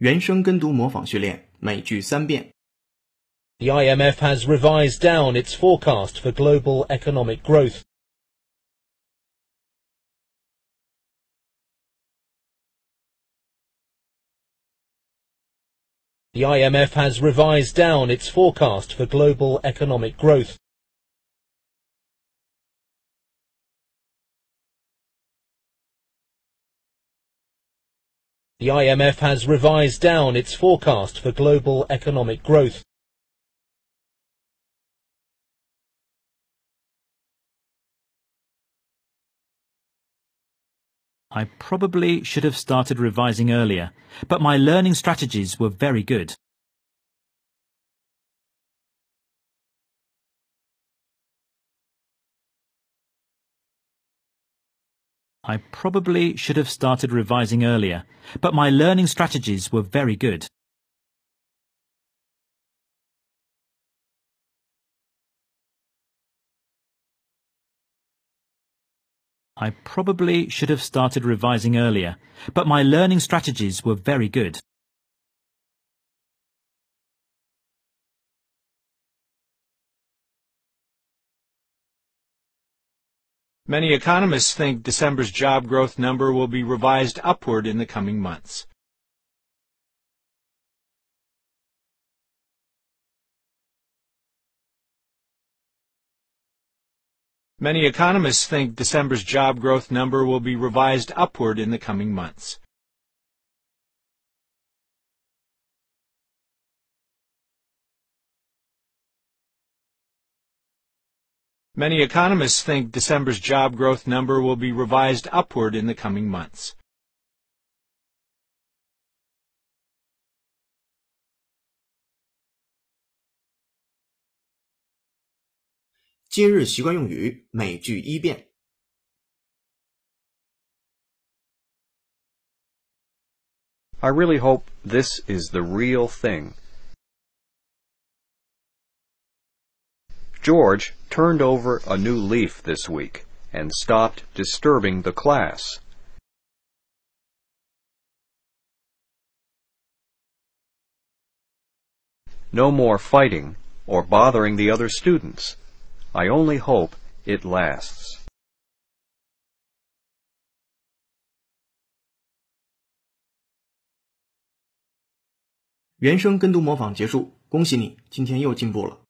原声跟读模仿训练，每句三遍。 The IMF has revised down its forecast for global economic growth. The IMF has revised down its forecast for global economic growth. The IMF has revised down its forecast for global economic growth. I probably should have started revising earlier, but my learning strategies were very good. I probably should have started revising earlier, but my learning strategies were very good. I probably should have started revising earlier, but my learning strategies were very good. Many economists think December's job growth number will be revised upward in the coming months. Many economists think December's job growth number will be revised upward in the coming months. Many economists think December's job growth number will be revised upward in the coming months. I really hope this is the real thing. George turned over a new leaf this week and stopped disturbing the class. No more fighting or bothering the other students. I only hope it lasts. 原声跟读模仿结束，恭喜你，今天又进步了。